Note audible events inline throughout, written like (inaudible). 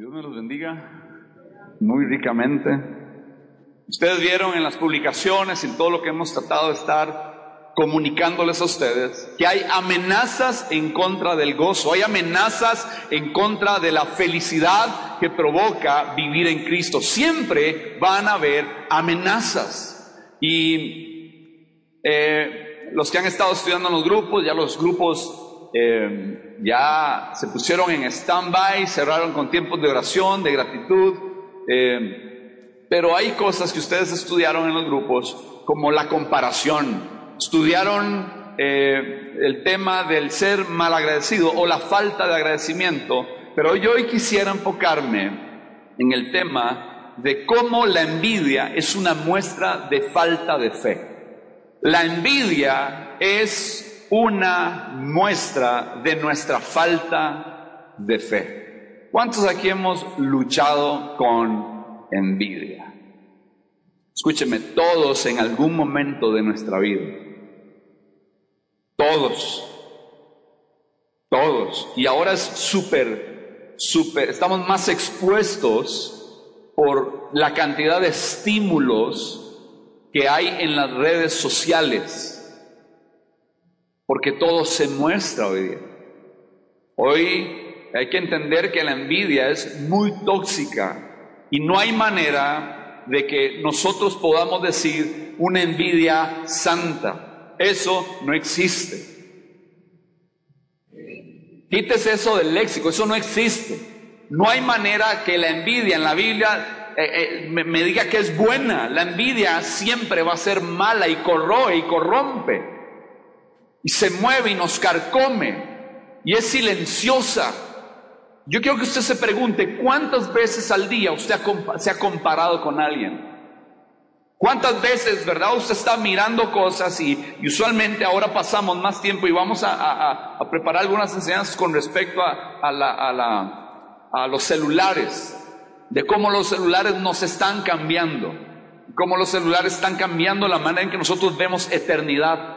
Dios me los bendiga muy ricamente. Ustedes vieron en las publicaciones, en todo lo que hemos tratado de estar comunicándoles a ustedes, que hay amenazas en contra del gozo, hay amenazas en contra de la felicidad que provoca vivir en Cristo. Siempre van a haber amenazas. Y eh, los que han estado estudiando en los grupos, ya los grupos eh, ya se pusieron en stand-by, cerraron con tiempos de oración, de gratitud. Eh, pero hay cosas que ustedes estudiaron en los grupos, como la comparación. Estudiaron eh, el tema del ser malagradecido o la falta de agradecimiento. Pero yo hoy quisiera enfocarme en el tema de cómo la envidia es una muestra de falta de fe. La envidia es una muestra de nuestra falta de fe. ¿Cuántos aquí hemos luchado con envidia? Escúcheme, todos en algún momento de nuestra vida. Todos. Todos. Y ahora es súper, súper, estamos más expuestos por la cantidad de estímulos que hay en las redes sociales porque todo se muestra hoy día. Hoy hay que entender que la envidia es muy tóxica y no hay manera de que nosotros podamos decir una envidia santa. Eso no existe. Quítese eso del léxico, eso no existe. No hay manera que la envidia en la Biblia eh, eh, me, me diga que es buena. La envidia siempre va a ser mala y corroe y corrompe y se mueve y nos carcome y es silenciosa. Yo quiero que usted se pregunte, ¿cuántas veces al día usted se ha comparado con alguien? ¿Cuántas veces, verdad, usted está mirando cosas y, usualmente ahora pasamos más tiempo y vamos a, preparar algunas enseñanzas con respecto a, los celulares, de cómo los celulares nos están cambiando, cómo los celulares están cambiando la manera en que nosotros vemos eternidad.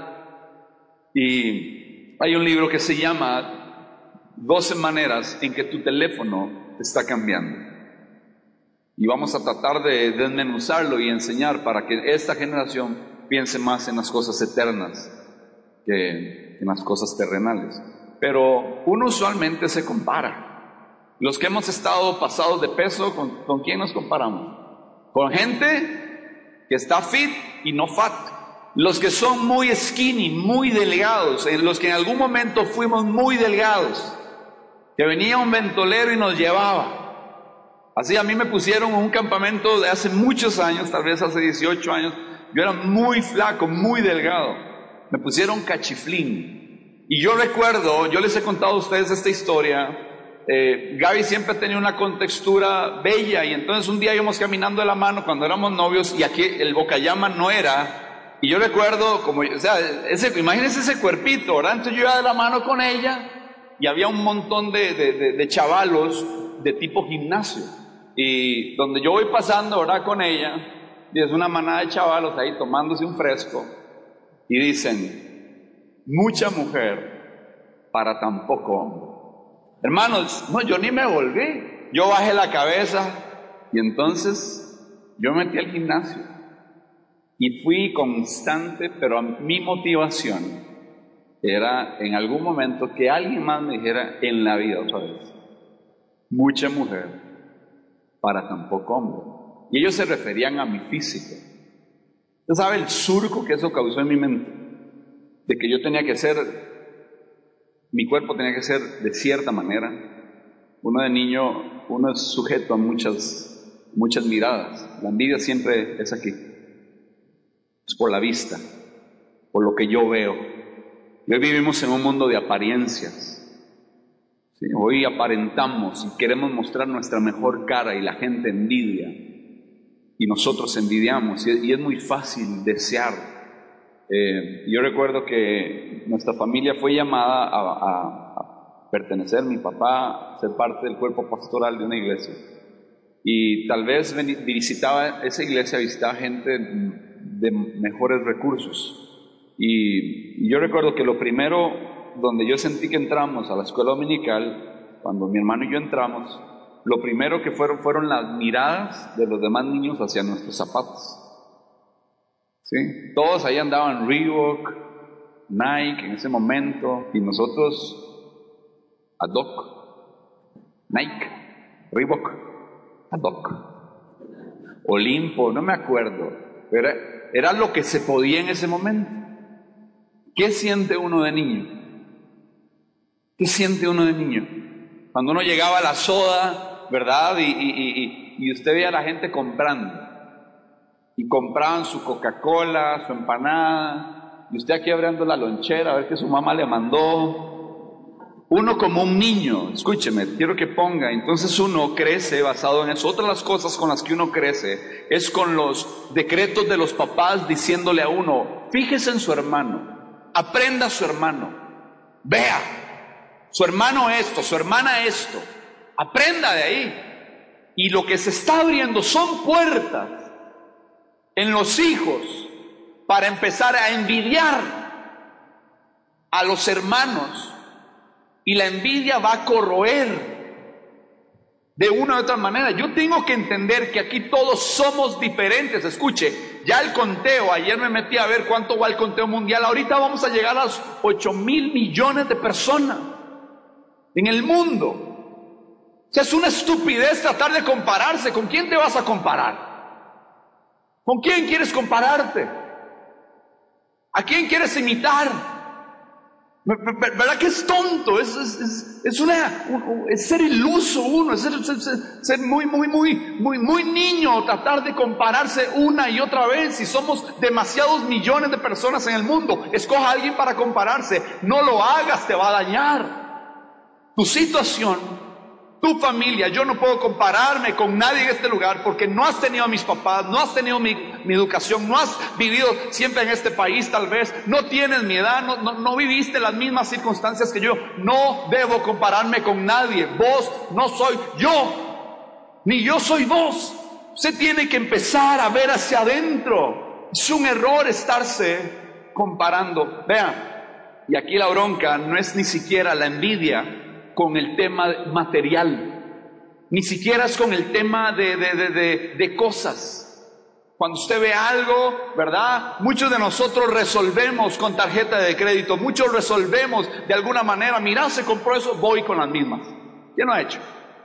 Y hay un libro que se llama 12 maneras en que tu teléfono está cambiando. Y vamos a tratar de desmenuzarlo y enseñar para que esta generación piense más en las cosas eternas que en las cosas terrenales. Pero uno usualmente se compara. Los que hemos estado pasados de peso, ¿con, ¿con quién nos comparamos? Con gente que está fit y no fat los que son muy skinny, muy delgados, en los que en algún momento fuimos muy delgados, que venía un ventolero y nos llevaba. Así a mí me pusieron en un campamento de hace muchos años, tal vez hace 18 años, yo era muy flaco, muy delgado. Me pusieron cachiflín. Y yo recuerdo, yo les he contado a ustedes esta historia, eh, Gaby siempre tenía una contextura bella y entonces un día íbamos caminando de la mano cuando éramos novios y aquí el bocayama no era y yo recuerdo, como, o sea, ese, ese cuerpito, ¿verdad? Entonces yo iba de la mano con ella y había un montón de, de, chavalos de tipo gimnasio. Y donde yo voy pasando, ¿verdad? Con ella, y es una manada de chavalos ahí tomándose un fresco y dicen, mucha mujer para tan poco hombre. Hermanos, no, yo ni me volví. Yo bajé la cabeza y entonces yo metí al gimnasio. Y fui constante, pero mi motivación era en algún momento que alguien más me dijera en la vida otra vez, mucha mujer para tan poco hombre. Y ellos se referían a mi físico. Usted sabe el surco que eso causó en mi mente, de que yo tenía que ser, mi cuerpo tenía que ser de cierta manera. Uno de niño, uno es sujeto a muchas, muchas miradas. La envidia siempre es aquí es por la vista, por lo que yo veo. Hoy vivimos en un mundo de apariencias. Hoy aparentamos y queremos mostrar nuestra mejor cara y la gente envidia y nosotros envidiamos y es muy fácil desear. Eh, yo recuerdo que nuestra familia fue llamada a, a pertenecer, mi papá, a ser parte del cuerpo pastoral de una iglesia. Y tal vez visitaba esa iglesia, visitaba gente de mejores recursos. Y, yo recuerdo que lo primero donde yo sentí que entramos a la escuela dominical, cuando mi hermano y yo entramos, lo primero que fueron fueron las miradas de los demás niños hacia nuestros zapatos. ¿Sí? Todos ahí andaban Reebok, Nike en ese momento, y nosotros ad Nike, Reebok, ad Olimpo, no me acuerdo, era, era lo que se podía en ese momento. ¿Qué siente uno de niño? ¿Qué siente uno de niño? Cuando uno llegaba a la soda, ¿verdad? Y, y usted veía a la gente comprando. Y compraban su Coca-Cola, su empanada. Y usted aquí abriendo la lonchera a ver qué su mamá le mandó. Uno como un niño, escúcheme, quiero que ponga, entonces uno crece basado en eso. Otra de las cosas con las que uno crece es con los decretos de los papás diciéndole a uno, fíjese en su hermano, aprenda a su hermano, vea, su hermano esto, su hermana esto, aprenda de ahí. Y lo que se está abriendo son puertas en los hijos para empezar a envidiar a los hermanos y la envidia va a corroer de una u otra manera. Yo tengo que entender que aquí todos somos diferentes. Escuche, ya el conteo, ayer me metí a ver cuánto va el conteo mundial. Ahorita vamos a llegar a los 8 mil millones de personas en el mundo. O sea, es una estupidez tratar de compararse. ¿Con quién te vas a comparar? ¿Con quién quieres compararte? ¿A quién quieres imitar? ¿Verdad que es tonto? Es, es, es, una, es ser iluso uno, es ser, muy, muy, muy, muy, muy niño, tratar de compararse una y otra vez. Si somos demasiados millones de personas en el mundo, escoja a alguien para compararse. No lo hagas, te va a dañar. Tu situación tu familia. Yo no puedo compararme con nadie en este lugar porque no has tenido a mis papás, no has tenido mi, educación, no has vivido siempre en este país tal vez, no tienes mi edad, no, no, no viviste las mismas circunstancias que yo. No debo compararme con nadie. Vos no soy yo, ni yo soy vos. Usted tiene que empezar a ver hacia adentro. Es un error estarse comparando. Vean, y aquí la bronca no es ni siquiera la envidia, con el tema material, ni siquiera es con el tema de, de, de, cosas. Cuando usted ve algo, ¿verdad? Muchos de nosotros resolvemos con tarjeta de crédito, muchos resolvemos de alguna manera, mira, se compró eso, voy con las mismas. ¿Quién lo ha hecho?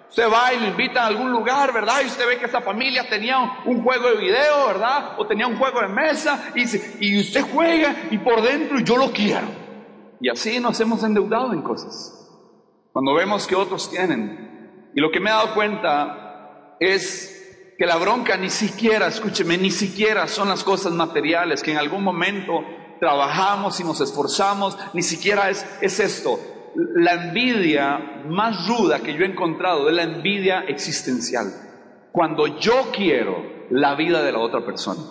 Usted va y lo invita a algún lugar, ¿verdad? Y usted ve que esa familia tenía un juego de video, ¿verdad? O tenía un juego de mesa y, y usted juega y por dentro yo lo quiero. Y así nos hemos endeudado en cosas cuando vemos que otros tienen. Y lo que me he dado cuenta es que la bronca ni siquiera, escúcheme, ni siquiera son las cosas materiales que en algún momento trabajamos y nos esforzamos, ni siquiera es, es esto. La envidia más ruda que yo he encontrado es la envidia existencial. Cuando yo quiero la vida de la otra persona.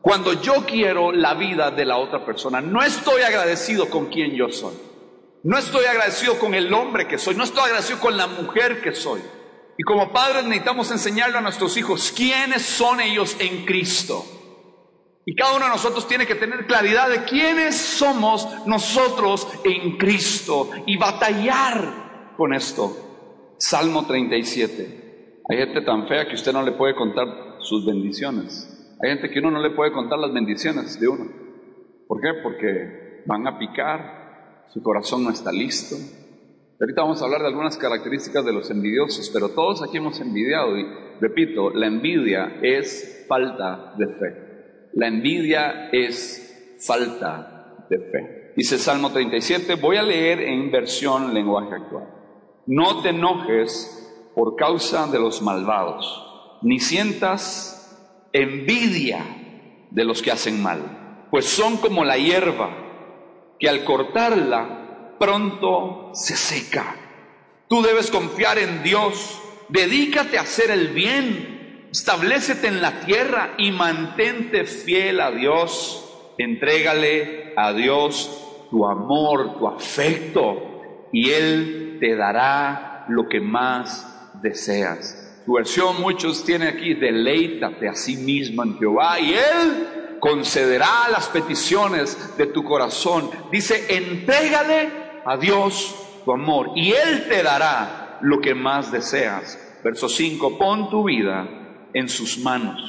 Cuando yo quiero la vida de la otra persona, no estoy agradecido con quien yo soy. No estoy agradecido con el hombre que soy, no estoy agradecido con la mujer que soy. Y como padres necesitamos enseñarle a nuestros hijos quiénes son ellos en Cristo. Y cada uno de nosotros tiene que tener claridad de quiénes somos nosotros en Cristo y batallar con esto. Salmo 37. Hay gente tan fea que usted no le puede contar sus bendiciones. Hay gente que uno no le puede contar las bendiciones de uno. ¿Por qué? Porque van a picar, su corazón no está listo. Ahorita vamos a hablar de algunas características de los envidiosos, pero todos aquí hemos envidiado y repito, la envidia es falta de fe. La envidia es falta de fe. Dice Salmo 37, voy a leer en versión lenguaje actual. No te enojes por causa de los malvados, ni sientas envidia de los que hacen mal, pues son como la hierba que al cortarla pronto se seca. Tú debes confiar en Dios, dedícate a hacer el bien, establecete en la tierra y mantente fiel a Dios. Entrégale a Dios tu amor, tu afecto, y Él te dará lo que más deseas. Tu versión, muchos tienen aquí, deleítate a sí mismo en Jehová, y Él concederá las peticiones de tu corazón. Dice, entrégale a Dios tu amor y Él te dará lo que más deseas. Verso 5, pon tu vida en sus manos.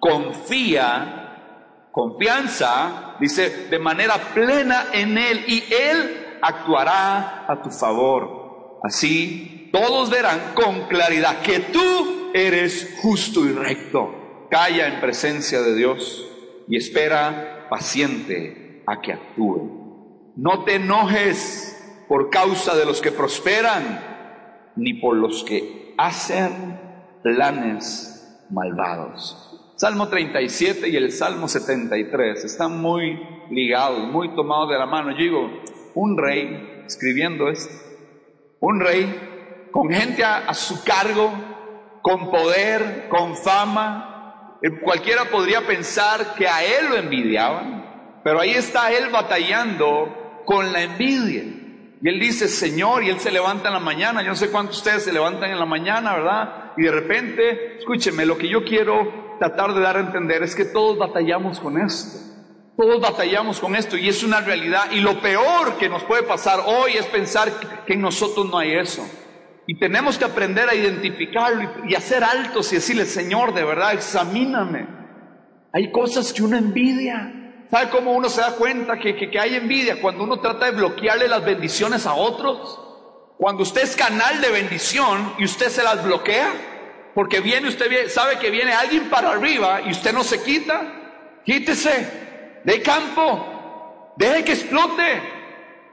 Confía, confianza, dice, de manera plena en Él y Él actuará a tu favor. Así todos verán con claridad que tú eres justo y recto. Calla en presencia de Dios y espera paciente a que actúe. No te enojes por causa de los que prosperan, ni por los que hacen planes malvados. Salmo 37 y el Salmo 73 están muy ligados, muy tomados de la mano. Yo digo, un rey escribiendo esto, un rey con gente a, su cargo, con poder, con fama, eh, cualquiera podría pensar que a él lo envidiaban, pero ahí está él batallando con la envidia. Y él dice, Señor, y él se levanta en la mañana. Yo no sé cuántos de ustedes se levantan en la mañana, ¿verdad? Y de repente, escúcheme, lo que yo quiero tratar de dar a entender es que todos batallamos con esto. Todos batallamos con esto y es una realidad. Y lo peor que nos puede pasar hoy es pensar que en nosotros no hay eso. Y tenemos que aprender a identificarlo y, hacer altos y decirle, Señor, de verdad, examíname. Hay cosas que uno envidia. ¿Sabe cómo uno se da cuenta que, que, hay envidia? Cuando uno trata de bloquearle las bendiciones a otros. Cuando usted es canal de bendición y usted se las bloquea, porque viene usted sabe que viene alguien para arriba y usted no se quita, quítese, de campo, deje que explote,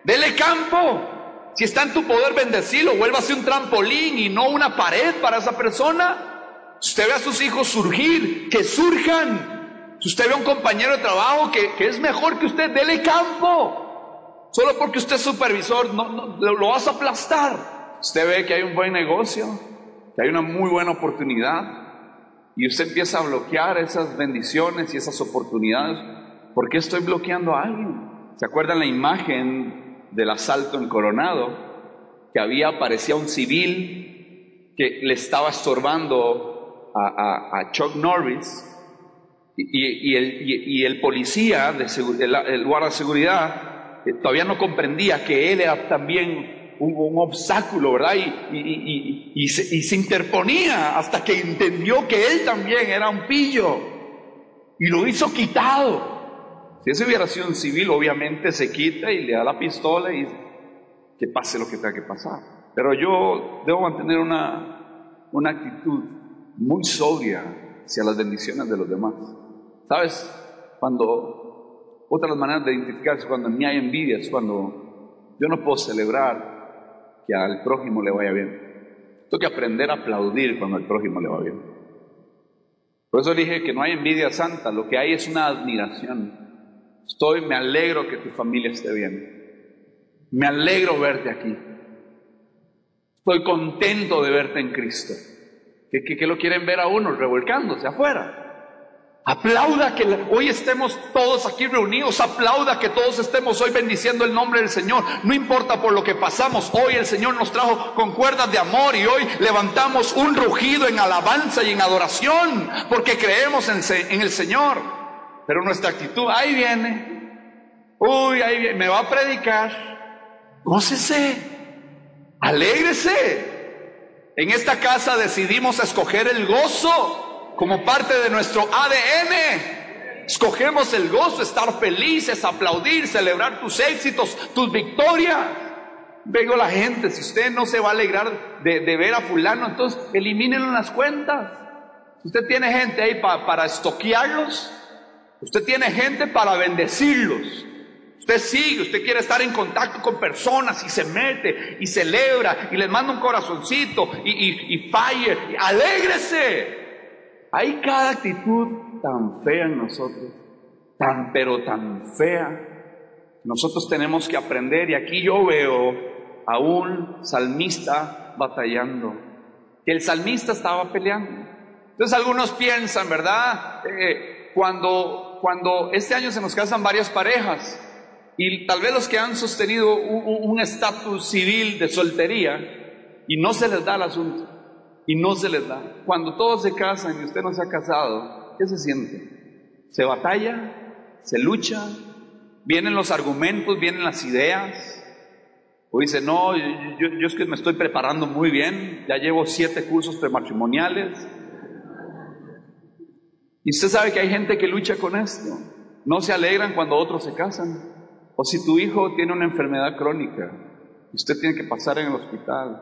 dele campo. Si está en tu poder bendecirlo, vuélvase un trampolín y no una pared para esa persona. Usted ve a sus hijos surgir, que surjan, si usted ve a un compañero de trabajo que, es mejor que usted, dele campo. Solo porque usted es supervisor, no, no, lo vas a aplastar. Usted ve que hay un buen negocio, que hay una muy buena oportunidad, y usted empieza a bloquear esas bendiciones y esas oportunidades. ¿Por qué estoy bloqueando a alguien? ¿Se acuerdan la imagen del asalto en Coronado? Que había, parecía un civil que le estaba estorbando a, Chuck Norris y, el, policía, de el, guarda de seguridad, eh, todavía no comprendía que él era también un, un obstáculo, ¿verdad? Y se interponía hasta que entendió que él también era un pillo. Y lo hizo quitado. Si ese hubiera sido un civil, obviamente se quita y le da la pistola y que pase lo que tenga que pasar. Pero yo debo mantener una, una actitud muy sobria hacia las bendiciones de los demás. ¿Sabes? Cuando, otra manera de identificarse cuando en mí hay envidia es cuando yo no puedo celebrar que al prójimo le vaya bien. Tengo que aprender a aplaudir cuando al prójimo le va bien. Por eso dije que no hay envidia santa, lo que hay es una admiración. Estoy, me alegro que tu familia esté bien. Me alegro verte aquí. Estoy contento de verte en Cristo. ¿Qué, qué, qué lo quieren ver a uno revolcándose afuera? Aplauda que hoy estemos todos aquí reunidos. Aplauda que todos estemos hoy bendiciendo el nombre del Señor. No importa por lo que pasamos. Hoy el Señor nos trajo con cuerdas de amor y hoy levantamos un rugido en alabanza y en adoración porque creemos en, el Señor. Pero nuestra actitud, ahí viene. Uy, ahí viene. Me va a predicar. Gócese. Alégrese. En esta casa decidimos escoger el gozo como parte de nuestro ADN. Escogemos el gozo, estar felices, aplaudir, celebrar tus éxitos, tus victorias. Vengo la gente, si usted no se va a alegrar de, ver a fulano, entonces eliminen las cuentas. Usted tiene gente ahí para estoquearlos, usted tiene gente para bendecirlos. Usted sigue, usted quiere estar en contacto con personas y se mete y celebra y les manda un corazoncito y, y, y fire. Alégrese. Hay cada actitud tan fea en nosotros, tan pero tan fea. Nosotros tenemos que aprender y aquí yo veo a un salmista batallando, que el salmista estaba peleando. Entonces algunos piensan, ¿verdad? Eh, cuando, cuando este año se nos casan varias parejas y tal vez los que han sostenido un estatus civil de soltería y no se les da el asunto y no se les da. Cuando todos se casan y usted no se ha casado, ¿qué se siente? Se batalla, se lucha, vienen los argumentos, vienen las ideas. O dice, no, yo, yo es que me estoy preparando muy bien, ya llevo siete cursos prematrimoniales. Y usted sabe que hay gente que lucha con esto. No se alegran cuando otros se casan. O si tu hijo tiene una enfermedad crónica, usted tiene que pasar en el hospital.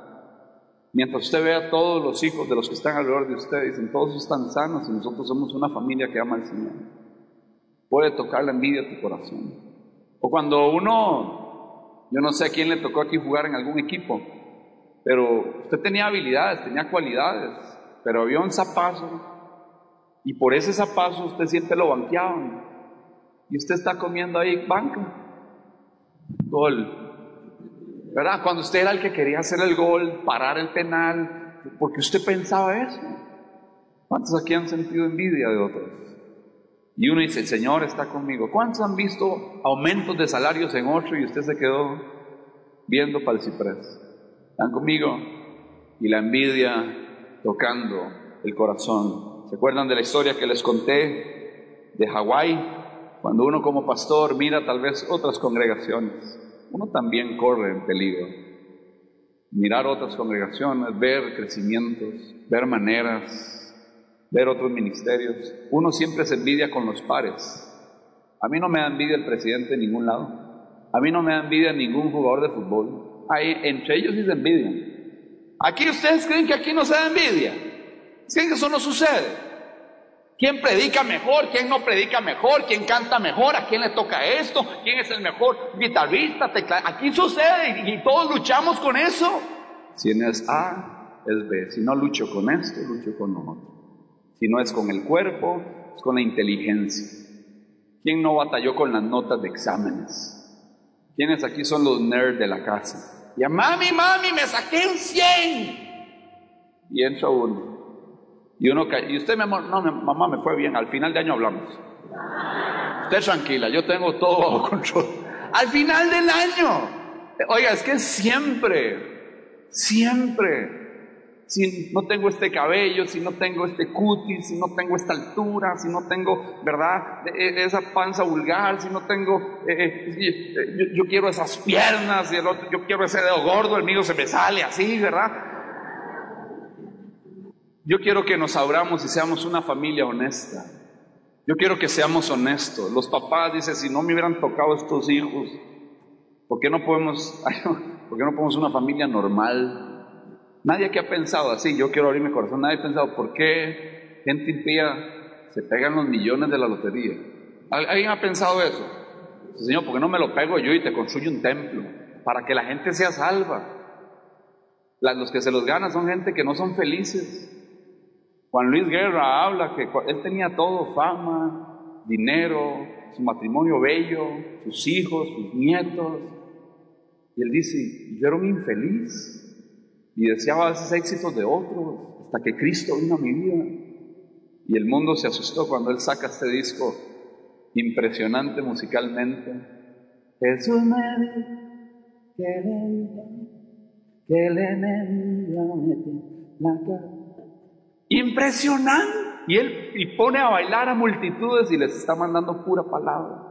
Mientras usted ve a todos los hijos de los que están alrededor de usted, dicen, todos están sanos y nosotros somos una familia que ama al Señor. Puede tocar la envidia a tu corazón. O cuando uno, yo no sé a quién le tocó aquí jugar en algún equipo, pero usted tenía habilidades, tenía cualidades, pero había un zapazo y por ese zapazo usted siempre lo banqueaban. Y usted está comiendo ahí banca. Gol. ¿Verdad? Cuando usted era el que quería hacer el gol, parar el penal, porque usted pensaba eso. ¿Cuántos aquí han sentido envidia de otros? Y uno dice, el Señor está conmigo. ¿Cuántos han visto aumentos de salarios en otro y usted se quedó viendo para el ciprés? ¿Están conmigo? Y la envidia tocando el corazón. ¿Se acuerdan de la historia que les conté de Hawái? Cuando uno como pastor mira tal vez otras congregaciones uno también corre en peligro. Mirar otras congregaciones, ver crecimientos, ver maneras, ver otros ministerios. Uno siempre se envidia con los pares. A mí no me da envidia el presidente en ningún lado. A mí no me da envidia ningún jugador de fútbol. Hay, entre ellos sí se envidian. Aquí ustedes creen que aquí no se da envidia. ¿Creen que eso no sucede? ¿Quién predica mejor? ¿Quién no predica mejor? ¿Quién canta mejor? ¿A quién le toca esto? ¿Quién es el mejor guitarrista? Aquí sucede y todos luchamos con eso. Si no es A, es B. Si no lucho con esto, lucho con lo otro. Si no es con el cuerpo, es con la inteligencia. ¿Quién no batalló con las notas de exámenes? ¿Quiénes aquí son los nerds de la casa? Y a mami, mami, me saqué un 100. Y entra uno. Y uno y usted, mi amor, no, mamá, me fue bien, al final de año hablamos. Usted tranquila, yo tengo todo bajo control. Al final del año, oiga, es que siempre, siempre, si no tengo este cabello, si no tengo este cutis, si no tengo esta altura, si no tengo, ¿verdad? E, e, esa panza vulgar, si no tengo, eh, eh, yo, yo, quiero esas piernas y el otro, yo quiero ese dedo gordo, el mío se me sale así, ¿verdad? Yo quiero que nos abramos y seamos una familia honesta. Yo quiero que seamos honestos. Los papás dicen, si no me hubieran tocado estos hijos, ¿por qué no podemos, (laughs) ¿por qué no podemos una familia normal? Nadie que ha pensado así, yo quiero abrir mi corazón, nadie ha pensado, ¿por qué gente impía se pegan los millones de la lotería? ¿Alguien ha pensado eso? Señor, ¿por qué no me lo pego yo y te construyo un templo? Para que la gente sea salva. Los que se los ganan son gente que no son felices. Juan Luis Guerra habla que él tenía todo, fama, dinero, su matrimonio bello, sus hijos, sus nietos. Y él dice, yo era un infeliz y deseaba esos éxitos de otros hasta que Cristo vino a mi vida. Y el mundo se asustó cuando él saca este disco impresionante musicalmente. Jesús me dijo que la Impresionante. Y él y pone a bailar a multitudes y les está mandando pura palabra.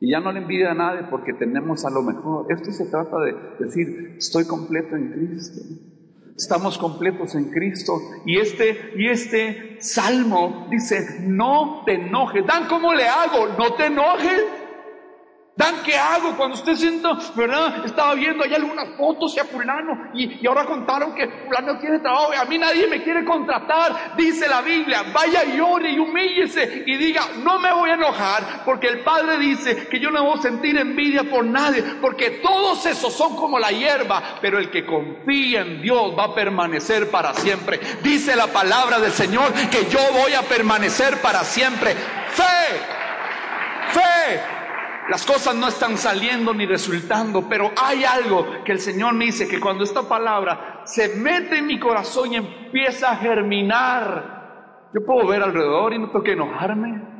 Y ya no le envidia a nadie porque tenemos a lo mejor. Esto se trata de decir, estoy completo en Cristo. Estamos completos en Cristo. Y este, y este salmo dice, no te enojes. Dan, ¿cómo le hago? No te enojes. Dan, ¿qué hago cuando usted sienta, verdad? Estaba viendo ahí algunas fotos y a fulano y, ahora contaron que fulano tiene trabajo y a mí nadie me quiere contratar. Dice la Biblia, vaya y ore y humíllese y diga, no me voy a enojar porque el Padre dice que yo no voy a sentir envidia por nadie porque todos esos son como la hierba, pero el que confía en Dios va a permanecer para siempre. Dice la palabra del Señor que yo voy a permanecer para siempre. Fe, fe. Las cosas no están saliendo ni resultando, pero hay algo que el Señor me dice, que cuando esta palabra se mete en mi corazón y empieza a germinar, yo puedo ver alrededor y no tengo que enojarme.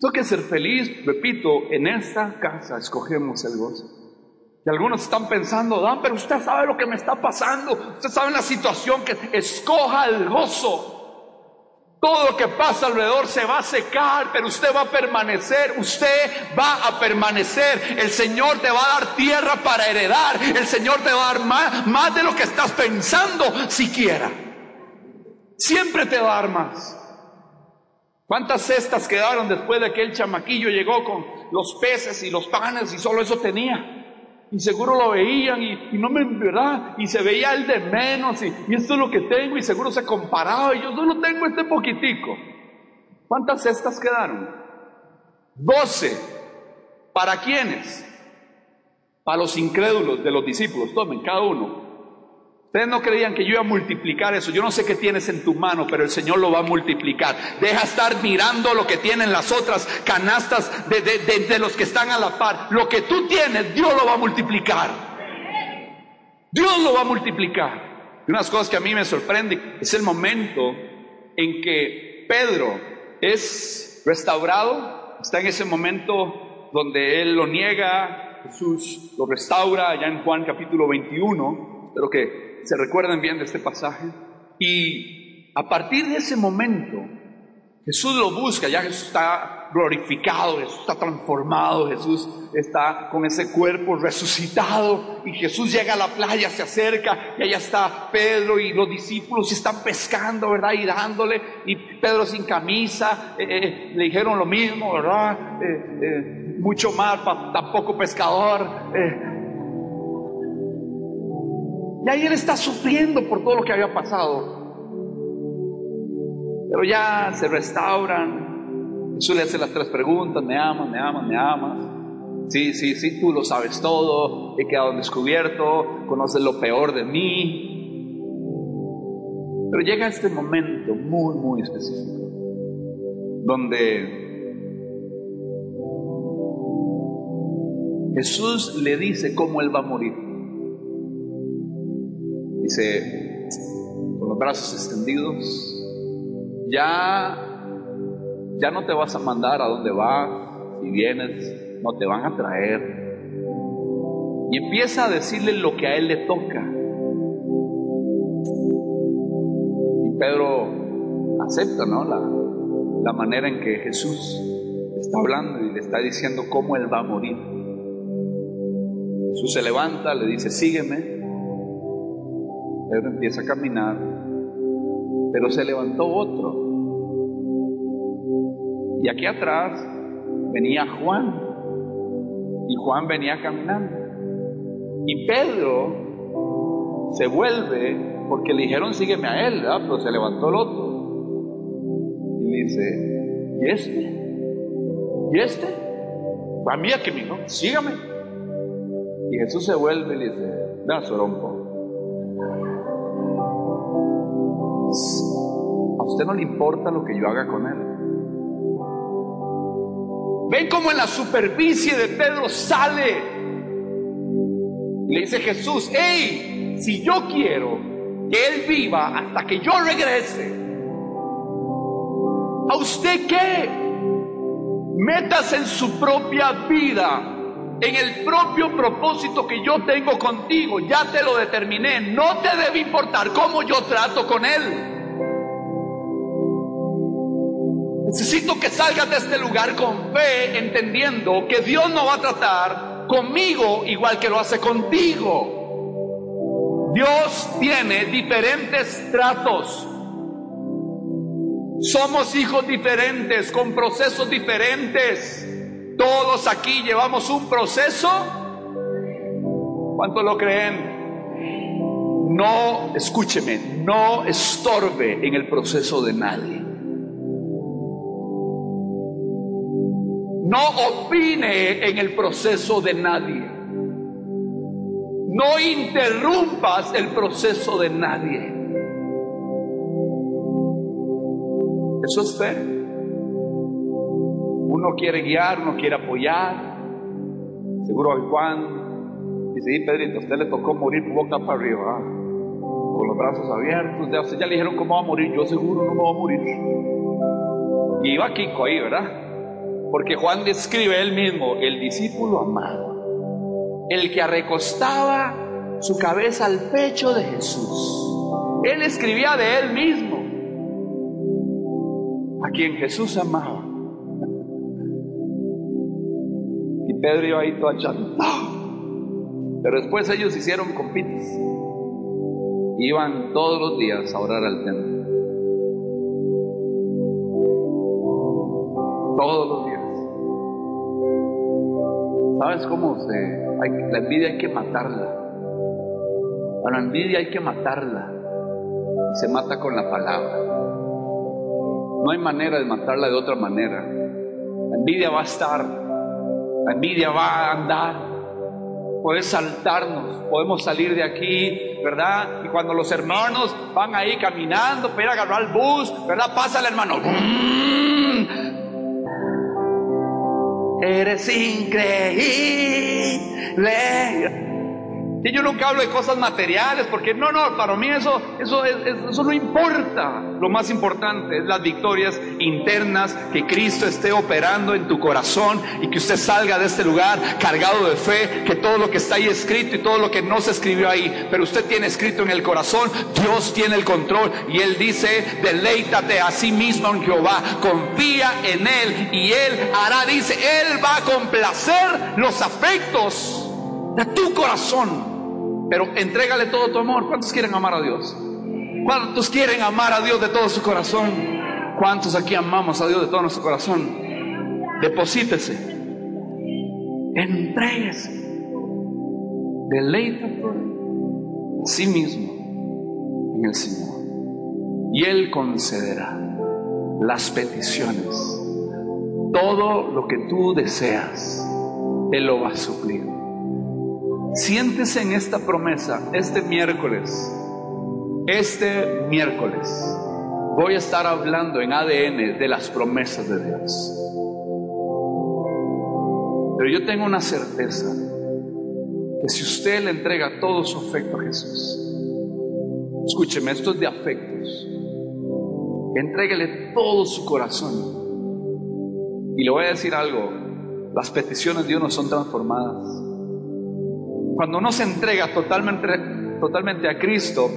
Tengo que ser feliz, repito, en esta casa escogemos el gozo. Y algunos están pensando, Dan, pero usted sabe lo que me está pasando, usted sabe la situación que escoja el gozo. Todo lo que pasa alrededor se va a secar, pero usted va a permanecer, usted va a permanecer. El Señor te va a dar tierra para heredar, el Señor te va a dar más, más de lo que estás pensando siquiera. Siempre te va a dar más. ¿Cuántas cestas quedaron después de que el chamaquillo llegó con los peces y los panes y solo eso tenía? Y seguro lo veían y, no me, ¿verdad? Y se veía el de menos y, y, esto es lo que tengo y seguro se comparaba y yo solo tengo este poquitico. ¿Cuántas cestas quedaron? Doce. ¿Para quiénes? Para los incrédulos de los discípulos. Tomen cada uno. Ustedes no creían que yo iba a multiplicar eso. Yo no sé qué tienes en tu mano, pero el Señor lo va a multiplicar. Deja estar mirando lo que tienen las otras canastas de, de, los que están a la par. Lo que tú tienes, Dios lo va a multiplicar. Dios lo va a multiplicar. Y unas cosas que a mí me sorprenden es el momento en que Pedro es restaurado. Está en ese momento donde él lo niega, Jesús lo restaura, allá en Juan capítulo 21. Pero que se recuerdan bien de este pasaje. Y a partir de ese momento, Jesús lo busca, ya Jesús está glorificado, Jesús está transformado, Jesús está con ese cuerpo resucitado y Jesús llega a la playa, se acerca y allá está Pedro y los discípulos y están pescando, ¿verdad? Y dándole y Pedro sin camisa, eh, eh, le dijeron lo mismo, ¿verdad? Eh, mucho más, tampoco pescador. Y ahí él está sufriendo por todo lo que había pasado. Pero ya se restauran. Jesús le hace las tres preguntas, me amas, me amas, me amas. Sí, sí, sí, tú lo sabes todo, he quedado descubierto, conoces lo peor de mí. Pero llega este momento muy, muy específico, donde Jesús le dice cómo él va a morir. Dice, con los brazos extendidos, ya, ya no te vas a mandar a donde vas, si vienes, no te van a traer. Y empieza a decirle lo que a él le toca. Y Pedro acepta, ¿no? La, la manera en que Jesús está hablando y le está diciendo cómo él va a morir. Jesús se levanta, le dice, sígueme. Pedro empieza a caminar, pero se levantó otro. Y aquí atrás venía Juan, y Juan venía caminando. Y Pedro se vuelve porque le dijeron sígueme a él, ¿verdad? pero se levantó el otro. Y le dice, ¿y este? ¿Y este? Va mí que me sígame. Y Jesús se vuelve y le dice, da sorompo a usted no le importa lo que yo haga con él. Ven como en la superficie de Pedro sale. Le dice Jesús, hey, si yo quiero que él viva hasta que yo regrese, ¿a usted qué? Metas en su propia vida en el propio propósito que yo tengo contigo, ya te lo determiné, no te debe importar cómo yo trato con Él. Necesito que salgas de este lugar con fe, entendiendo que Dios no va a tratar conmigo igual que lo hace contigo. Dios tiene diferentes tratos. Somos hijos diferentes, con procesos diferentes. Todos aquí llevamos un proceso. ¿Cuánto lo creen? No, escúcheme, no estorbe en el proceso de nadie. No opine en el proceso de nadie. No interrumpas el proceso de nadie. Eso es fe. Uno quiere guiar, uno quiere apoyar. Seguro a Juan dice, y Pedrito, usted le tocó morir boca para arriba, con los brazos abiertos. Ya, usted ya le dijeron cómo va a morir, yo seguro no me voy a morir. Y iba Kiko ahí, ¿verdad? Porque Juan describe él mismo, el discípulo amado, el que recostaba su cabeza al pecho de Jesús. Él escribía de él mismo. a quien Jesús amaba. Pedro iba ahí todo achantado. Pero después ellos hicieron compites. Iban todos los días a orar al templo. Todos los días. ¿Sabes cómo se.? la envidia hay que matarla. A la envidia hay que matarla. Y se mata con la palabra. No hay manera de matarla de otra manera. La envidia va a estar. La envidia va a andar. Puede saltarnos. Podemos salir de aquí, ¿verdad? Y cuando los hermanos van ahí caminando para ir a agarrar el bus, ¿verdad? Pasa el hermano. Eres increíble. Y yo nunca hablo de cosas materiales, porque no, no, para mí eso, eso, eso no importa. Lo más importante es las victorias internas, que Cristo esté operando en tu corazón y que usted salga de este lugar cargado de fe, que todo lo que está ahí escrito y todo lo que no se escribió ahí, pero usted tiene escrito en el corazón, Dios tiene el control y Él dice, deleítate a sí mismo en Jehová, confía en Él y Él hará, dice, Él va a complacer los afectos de tu corazón. Pero entrégale todo tu amor. ¿Cuántos quieren amar a Dios? ¿Cuántos quieren amar a Dios de todo su corazón? ¿Cuántos aquí amamos a Dios de todo nuestro corazón? Deposítese. Entréguese. Deleítate a sí mismo en el Señor. Y Él concederá las peticiones. Todo lo que tú deseas, Él lo va a suplir. Siéntese en esta promesa este miércoles. Este miércoles voy a estar hablando en ADN de las promesas de Dios. Pero yo tengo una certeza, que si usted le entrega todo su afecto a Jesús, escúcheme, esto es de afectos, entréguele todo su corazón. Y le voy a decir algo, las peticiones de Dios no son transformadas. Cuando uno se entrega totalmente, totalmente a Cristo,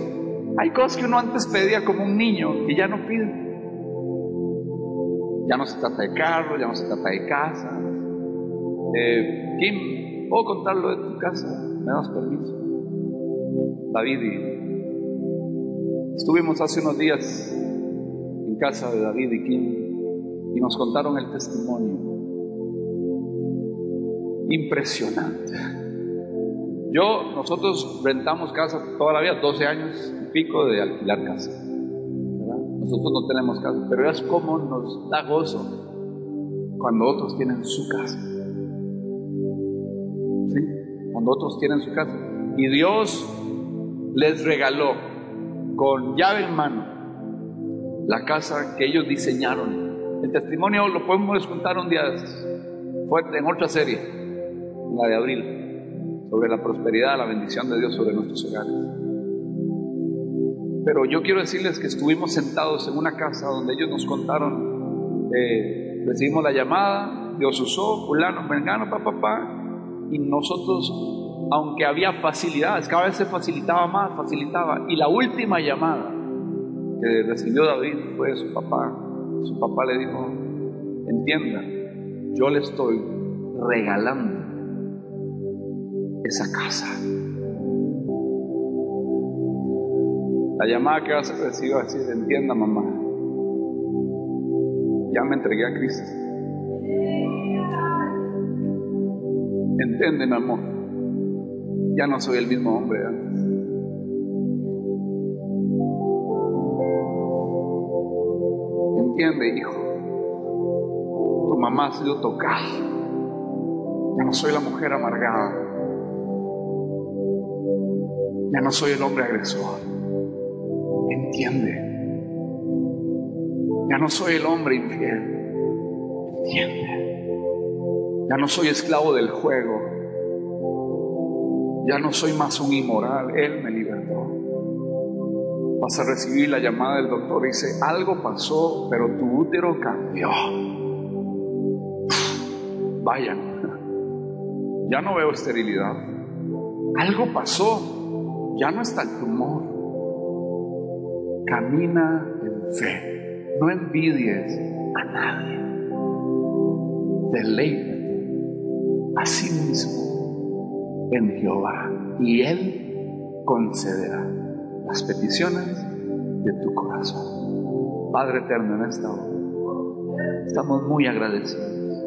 hay cosas que uno antes pedía como un niño que ya no pide. Ya no se trata de carro, ya no se trata de casa. Eh, Kim, ¿puedo contarlo de tu casa? ¿Me das permiso? David y... Estuvimos hace unos días en casa de David y Kim y nos contaron el testimonio. Impresionante. Yo, nosotros rentamos casa toda la vida, 12 años y pico de alquilar casa. Nosotros no tenemos casa, pero es como nos da gozo cuando otros tienen su casa. Cuando otros tienen su casa. Y Dios les regaló con llave en mano la casa que ellos diseñaron. El testimonio lo podemos contar un día fuerte en otra serie, la de abril sobre la prosperidad, la bendición de Dios sobre nuestros hogares. Pero yo quiero decirles que estuvimos sentados en una casa donde ellos nos contaron, eh, recibimos la llamada, Dios usó, fulano, mengano, papá, papá, y nosotros, aunque había facilidades, cada vez se facilitaba más, facilitaba, y la última llamada que recibió David fue de su papá. Su papá le dijo, entienda, yo le estoy regalando esa casa. La llamada que vas a recibir va a decir, entienda mamá, ya me entregué a Cristo. Entiende, mi amor, ya no soy el mismo hombre de antes. Entiende, hijo, tu mamá ha sido tocada. Ya no soy la mujer amargada. Ya no soy el hombre agresor. Entiende. Ya no soy el hombre infiel. Entiende. Ya no soy esclavo del juego. Ya no soy más un inmoral. Él me libertó. Vas a recibir la llamada del doctor. Dice, algo pasó, pero tu útero cambió. Vayan. (laughs) Ya no veo esterilidad. Algo pasó ya no está el tumor. Camina en fe. No envidies a nadie. Deleítate a sí mismo en Jehová y Él concederá las peticiones de tu corazón. Padre eterno, en esta hora estamos muy agradecidos,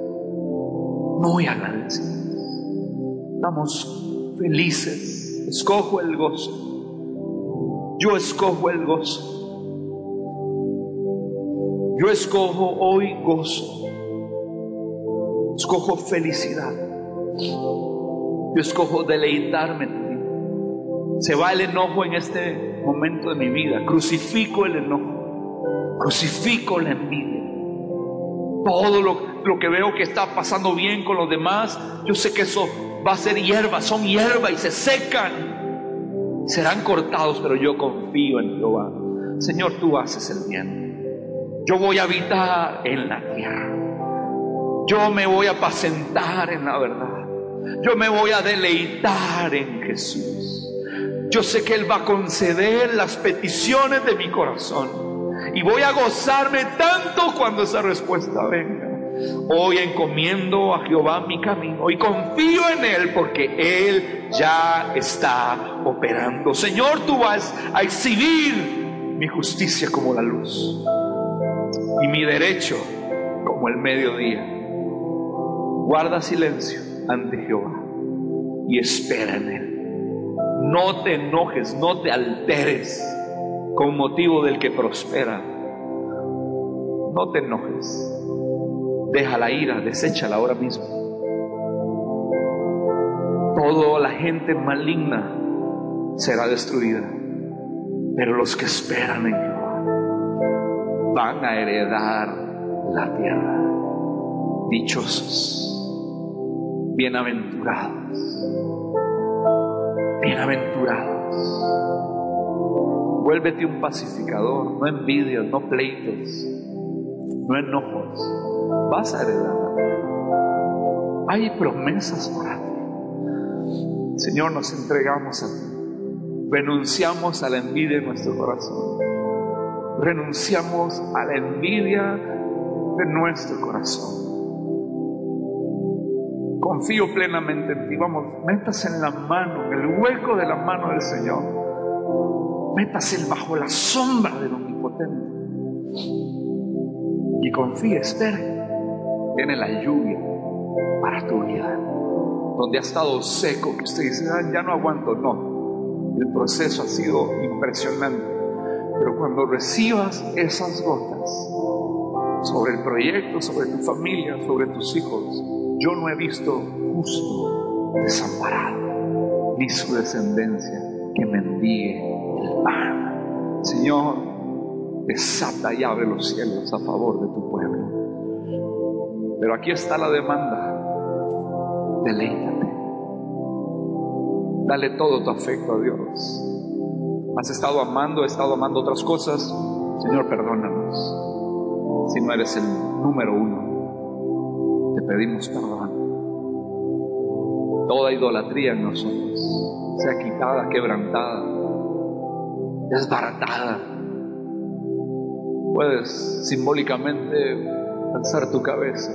muy agradecidos. Estamos felices. Escojo el gozo. Yo escojo el gozo. Yo escojo hoy gozo. Escojo felicidad. Yo escojo deleitarme en ti. Se va el enojo en este momento de mi vida. Crucifico el enojo. Crucifico la envidia. Todo lo, lo que veo que está pasando bien con los demás, yo sé que eso va a ser hierba, son hierba y se secan. Serán cortados, pero yo confío en Jehová. Señor, tú haces el bien. Yo voy a habitar en la tierra. Yo me voy a apacentar en la verdad. Yo me voy a deleitar en Jesús. Yo sé que Él va a conceder las peticiones de mi corazón. Y voy a gozarme tanto cuando esa respuesta venga. Hoy encomiendo a Jehová mi camino y confío en Él porque Él ya está operando. Señor, tú vas a exhibir mi justicia como la luz y mi derecho como el mediodía. Guarda silencio ante Jehová y espera en Él. No te enojes, no te alteres con motivo del que prospera. No te enojes. Deja la ira, deséchala ahora mismo. Toda la gente maligna será destruida, pero los que esperan en Jehová van a heredar la tierra. Dichosos bienaventurados, bienaventurados. Vuélvete un pacificador, no envidias, no pleitos, no enojos. Vas a heredar. Hay promesas para ti. Señor, nos entregamos a ti. Renunciamos a la envidia en nuestro corazón. Renunciamos a la envidia de nuestro corazón confío plenamente en ti. Vamos, métase en la mano, en el hueco de la mano del Señor. Métase bajo la sombra del Omnipotente. Y confíe, espere. Viene la lluvia para tu vida. Donde ha estado seco, que usted dice, ah, ya no aguanto. No, el proceso ha sido impresionante. Pero cuando recibas esas gotas sobre el proyecto, sobre tu familia, sobre tus hijos, yo no he visto justo desamparado, ni su descendencia que mendigue el pan. Señor, desata y abre los cielos a favor de tu pueblo. Pero aquí está la demanda. Deleítate. Dale todo tu afecto a Dios. Has estado amando, he estado amando otras cosas. Señor, perdónanos si no eres el número uno te pedimos perdón. Toda idolatría en nosotros sea quitada, quebrantada, desbaratada. Puedes simbólicamente alzar tu cabeza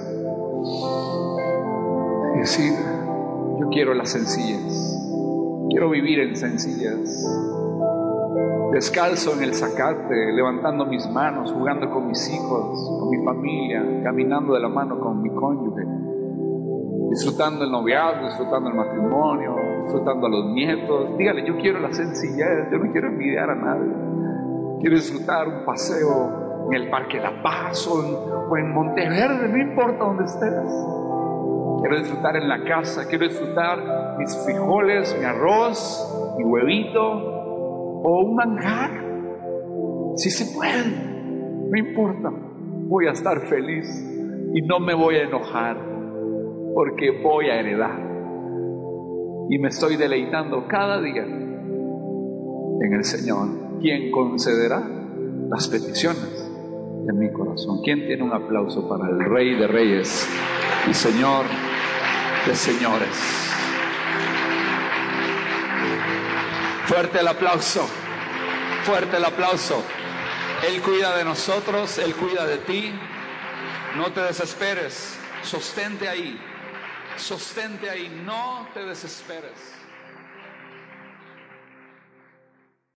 y decir, yo quiero las sencillas, quiero vivir en sencillas descalzo en el zacate, levantando mis manos, jugando con mis hijos, con mi familia, caminando de la mano con mi cónyuge, disfrutando el noviazgo, disfrutando el matrimonio, disfrutando a los nietos. Dígale, yo quiero la sencillez, yo no quiero envidiar a nadie. Quiero disfrutar un paseo en el Parque La Paz o en, o en Monteverde, no importa dónde estés. Quiero disfrutar en la casa, quiero disfrutar mis frijoles, mi arroz, mi huevito, o un manjar. Si se puede, no importa. Voy a estar feliz y no me voy a enojar porque voy a heredar. Y me estoy deleitando cada día en el Señor, quien concederá las peticiones de mi corazón. ¿Quién tiene un aplauso para el Rey de Reyes y Señor de Señores? Fuerte el aplauso, fuerte el aplauso. Él cuida de nosotros, Él cuida de ti. No te desesperes. Sostente ahí. Sostente ahí. No te desesperes.